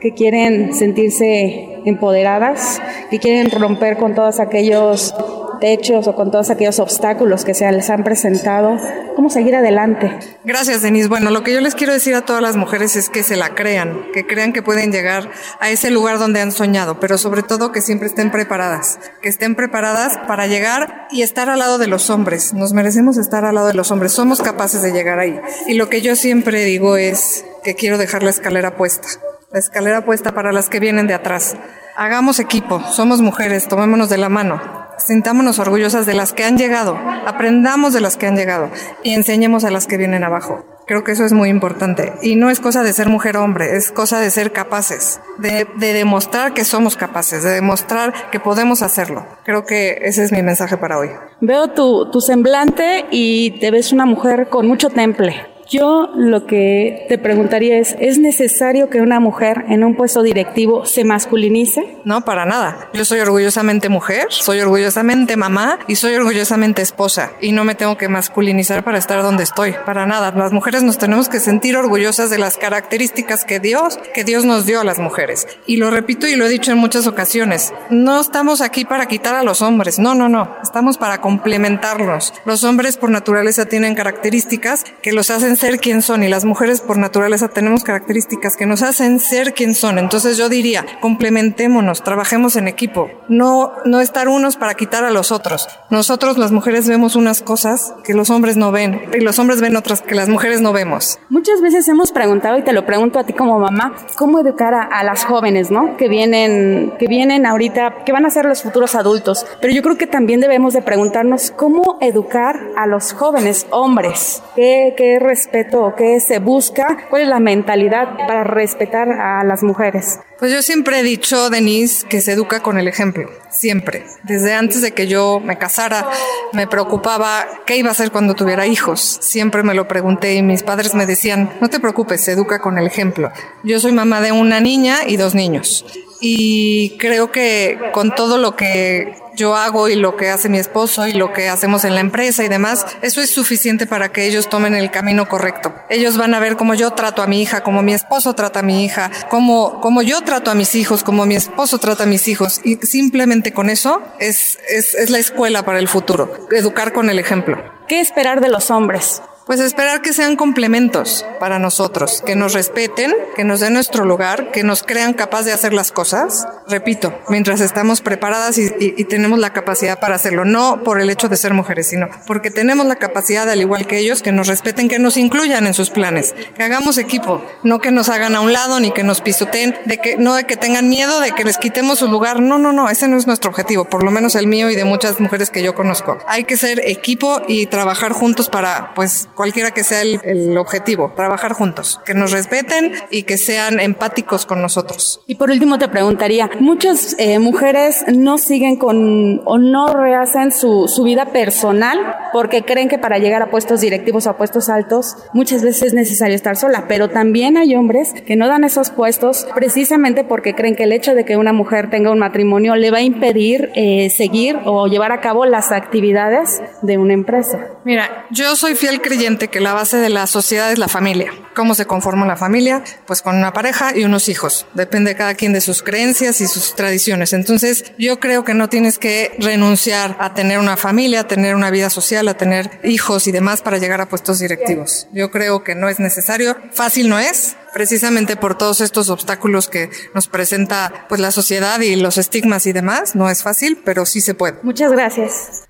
que quieren sentirse empoderadas, que quieren romper con todos aquellos techos o con todos aquellos obstáculos que se les han presentado? ¿Cómo seguir adelante? Gracias, Denise. Bueno, lo que yo les quiero decir a todas las mujeres es que se la crean, que crean que pueden llegar a ese lugar donde han soñado, pero sobre todo que siempre estén preparadas, que estén preparadas para llegar y estar al lado de los hombres. Nos merecemos estar al lado de los hombres, somos capaces de llegar ahí. Y lo que yo siempre digo es que quiero dejar la escalera puesta, la escalera puesta para las que vienen de atrás. Hagamos equipo, somos mujeres, tomémonos de la mano, sintámonos orgullosas de las que han llegado, aprendamos de las que han llegado y enseñemos a las que vienen abajo. Creo que eso es muy importante. Y no es cosa de ser mujer o hombre, es cosa de ser capaces, de, de demostrar que somos capaces, de demostrar que podemos hacerlo. Creo que ese es mi mensaje para hoy. Veo tu, tu semblante y te ves una mujer con mucho temple. Yo lo que te preguntaría es, ¿es necesario que una mujer en un puesto directivo se masculinice? No, para nada. Yo soy orgullosamente mujer, soy orgullosamente mamá y soy orgullosamente esposa. Y no me tengo que masculinizar para estar donde estoy. Para nada. Las mujeres nos tenemos que sentir orgullosas de las características que Dios, que Dios nos dio a las mujeres. Y lo repito y lo he dicho en muchas ocasiones. No estamos aquí para quitar a los hombres. No, no, no. Estamos para complementarlos. Los hombres por naturaleza tienen características que los hacen ser quien son y las mujeres por naturaleza tenemos características que nos hacen ser quien son. Entonces yo diría, complementémonos, trabajemos en equipo, no, no estar unos para quitar a los otros. Nosotros las mujeres vemos unas cosas que los hombres no ven y los hombres ven otras que las mujeres no vemos. Muchas veces hemos preguntado, y te lo pregunto a ti como mamá, ¿cómo educar a, a las jóvenes, ¿no? Que vienen, que vienen ahorita, que van a ser los futuros adultos. Pero yo creo que también debemos de preguntarnos cómo educar a los jóvenes hombres. ¿Qué, qué respeto o qué se busca? ¿Cuál es la mentalidad para respetar a las mujeres? Pues yo siempre he dicho, Denise, que se educa con el ejemplo, siempre. Desde antes de que yo me casara, me preocupaba qué iba a hacer cuando tuviera hijos. Siempre me lo pregunté y mis padres me decían, no te preocupes, se educa con el ejemplo. Yo soy mamá de una niña y dos niños. Y creo que con todo lo que yo hago y lo que hace mi esposo y lo que hacemos en la empresa y demás, eso es suficiente para que ellos tomen el camino correcto. Ellos van a ver cómo yo trato a mi hija, cómo mi esposo trata a mi hija, cómo, cómo yo trato a mis hijos, cómo mi esposo trata a mis hijos. Y simplemente con eso es, es, es la escuela para el futuro, educar con el ejemplo. ¿Qué esperar de los hombres? Pues esperar que sean complementos para nosotros, que nos respeten, que nos den nuestro lugar, que nos crean capaz de hacer las cosas. Repito, mientras estamos preparadas y, tenemos la capacidad para hacerlo, no por el hecho de ser mujeres, sino porque tenemos la capacidad, al igual que ellos, que nos respeten, que nos incluyan en sus planes, que hagamos equipo, no que nos hagan a un lado ni que nos pisoteen, de que no de que tengan miedo de que les quitemos su lugar. No, no, no, ese no es nuestro objetivo, por lo menos el mío y de muchas mujeres que yo conozco. Hay que ser equipo y trabajar juntos para, pues, cualquiera que sea el, objetivo, trabajar juntos, que nos respeten y que sean empáticos con nosotros. Y por último te preguntaría, muchas eh, mujeres no siguen con o no rehacen su, su vida personal porque creen que para llegar a puestos directivos o a puestos altos muchas veces es necesario estar sola, pero también hay hombres que no dan esos puestos precisamente porque creen que el hecho de que una mujer tenga un matrimonio le va a impedir eh, seguir o llevar a cabo las actividades de una empresa. Mira, yo soy fiel creyente que la base de la sociedad es la familia. ¿Cómo se conforma la familia? Pues con una pareja y unos hijos. Depende cada quien de sus creencias y sus tradiciones. Entonces, yo creo que no tienes que renunciar a tener una familia, a tener una vida social, a tener hijos y demás para llegar a puestos directivos. Yo creo que no es necesario. Fácil no es, precisamente por todos estos obstáculos que nos presenta pues la sociedad y los estigmas y demás. No es fácil, pero sí se puede. Muchas gracias.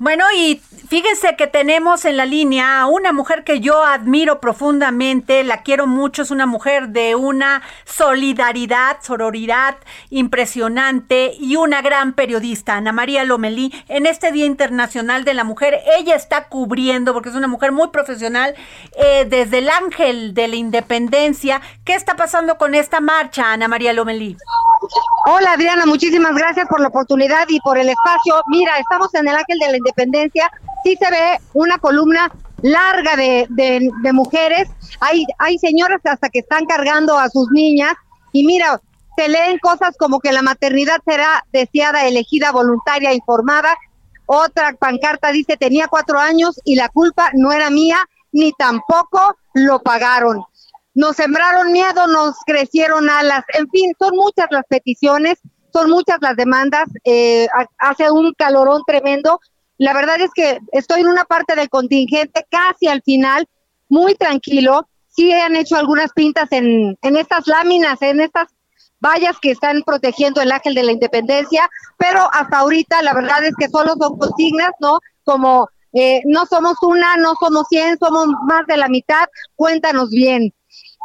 Bueno, y fíjense que tenemos en la línea a una mujer que yo admiro profundamente, la quiero mucho, es una mujer de una solidaridad, sororidad impresionante y una gran periodista, Ana María Lomelí, en este Día Internacional de la Mujer. Ella está cubriendo, porque es una mujer muy profesional, eh, desde el Ángel de la Independencia. ¿Qué está pasando con esta marcha, Ana María Lomelí? Hola Adriana, muchísimas gracias por la oportunidad y por el espacio. Mira, estamos en el Ángel de la Independencia, sí se ve una columna larga de, de, mujeres, hay, hay señoras hasta que están cargando a sus niñas y mira, se leen cosas como que la maternidad será deseada, elegida, voluntaria, informada. Otra pancarta dice, tenía cuatro años y la culpa no era mía, ni tampoco lo pagaron nos sembraron miedo, nos crecieron alas, en fin, son muchas las peticiones, son muchas las demandas, eh, hace un calorón tremendo. La verdad es que estoy en una parte del contingente casi al final, muy tranquilo. Sí han hecho algunas pintas en, en estas láminas, en estas vallas que están protegiendo el ángel de la independencia, pero hasta ahorita la verdad es que solo son consignas, ¿no? Como eh, no somos una, no somos cien, somos más de la mitad, cuéntanos bien.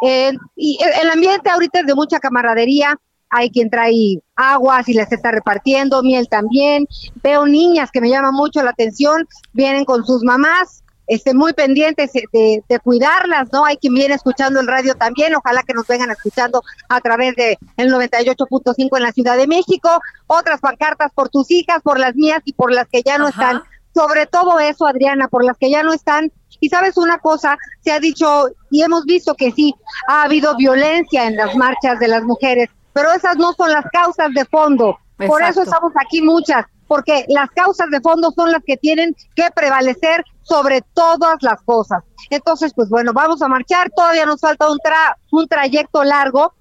Eh, y el ambiente ahorita es de mucha camaradería. Hay quien trae aguas y las está repartiendo, miel también. Veo niñas que me llaman mucho la atención, vienen con sus mamás, estén muy pendientes de, cuidarlas, ¿no? Hay quien viene escuchando el radio también, ojalá que nos vengan escuchando a través de el 98.5 en la Ciudad de México, otras pancartas por tus hijas, por las mías y por las que ya no están. Sobre todo eso, Adriana, por las que ya no están, y sabes una cosa, se ha dicho y hemos visto que sí, ha habido violencia en las marchas de las mujeres, pero esas no son las causas de fondo. Por eso estamos aquí muchas, porque las causas de fondo son las que tienen que prevalecer sobre todas las cosas. Entonces, pues bueno, vamos a marchar, todavía nos falta un, tra un trayecto largo.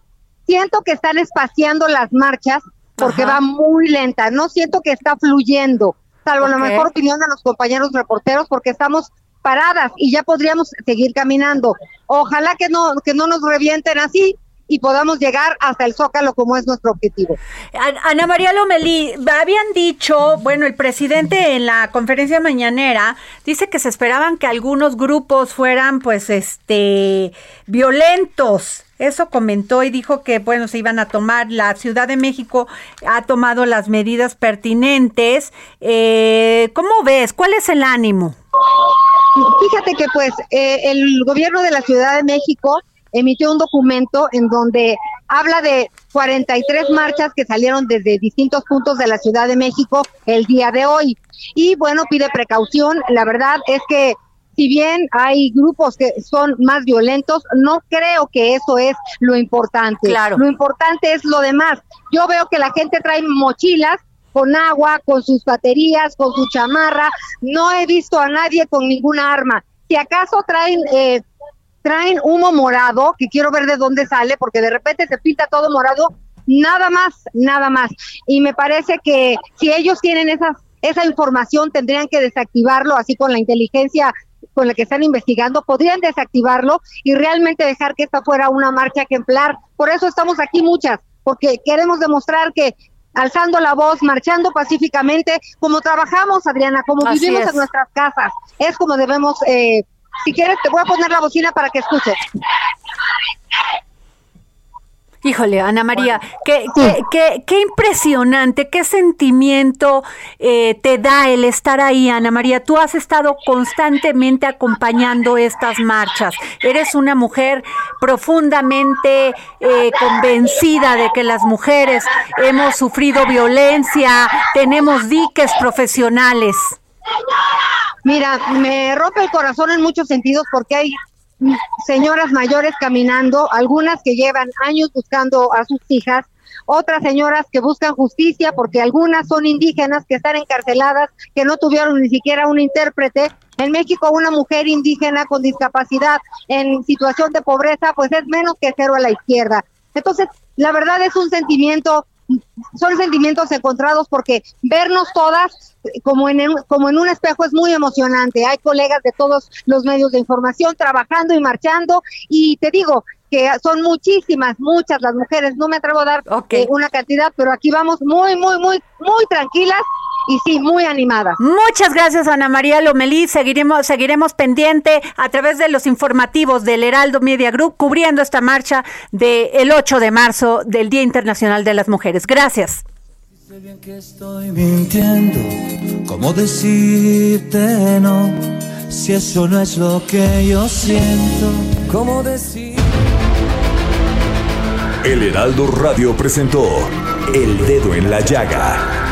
Siento que están espaciando las marchas porque va muy lenta, no siento que está fluyendo, salvo la mejor opinión de los compañeros reporteros, porque estamos paradas y ya podríamos seguir caminando. Ojalá que no, que no nos revienten así y podamos llegar hasta el Zócalo como es nuestro objetivo. Ana María Lomelí, habían dicho, bueno, el presidente en la conferencia mañanera dice que se esperaban que algunos grupos fueran pues este violentos. Eso comentó y dijo que, bueno, se iban a tomar, la Ciudad de México ha tomado las medidas pertinentes. Eh, ¿Cómo ves? ¿Cuál es el ánimo? Fíjate que pues eh, el gobierno de la Ciudad de México emitió un documento en donde habla de 43 marchas que salieron desde distintos puntos de la Ciudad de México el día de hoy. Y bueno, pide precaución. La verdad es que si bien hay grupos que son más violentos, no creo que eso es lo importante. Claro. Lo importante es lo demás. Yo veo que la gente trae mochilas con agua, con sus baterías, con su chamarra. No he visto a nadie con ninguna arma. Si acaso traen eh, traen humo morado, que quiero ver de dónde sale, porque de repente se pinta todo morado, nada más, nada más. Y me parece que si ellos tienen esas, esa información, tendrían que desactivarlo, así con la inteligencia con la que están investigando, podrían desactivarlo y realmente dejar que esta fuera una marcha ejemplar. Por eso estamos aquí muchas, porque queremos demostrar que alzando la voz, marchando pacíficamente, como trabajamos, Adriana, como Así vivimos es. en nuestras casas, es como debemos eh, si quieres, te voy a poner la bocina para que escuches. Híjole, Ana María, qué, qué, qué, qué impresionante, qué sentimiento eh, te da el estar ahí, Ana María. Tú has estado constantemente acompañando estas marchas. Eres una mujer profundamente eh, convencida de que las mujeres hemos sufrido violencia, tenemos diques profesionales. Mira, me rompe el corazón en muchos sentidos porque hay señoras mayores caminando, algunas que llevan años buscando a sus hijas, otras señoras que buscan justicia porque algunas son indígenas que están encarceladas, que no tuvieron ni siquiera un intérprete. En México una mujer indígena con discapacidad en situación de pobreza pues es menos que cero a la izquierda. Entonces, la verdad es un sentimiento son sentimientos encontrados porque vernos todas como en, como en un espejo es muy emocionante. Hay colegas de todos los medios de información trabajando y marchando y te digo que son muchísimas, muchas las mujeres. No me atrevo a dar eh, una cantidad, pero aquí vamos muy, muy, muy, muy tranquilas y sí, muy animadas. Muchas gracias, Ana María Lomelí. Seguiremos, seguiremos pendiente a través de los informativos del Heraldo Media Group, cubriendo esta marcha del 8 de marzo del Día Internacional de las Mujeres. Gracias. Sé bien que estoy mintiendo, ¿cómo decirte no? Si eso no es lo que yo siento. ¿Cómo decir? El Heraldo Radio presentó El Dedo en la Llaga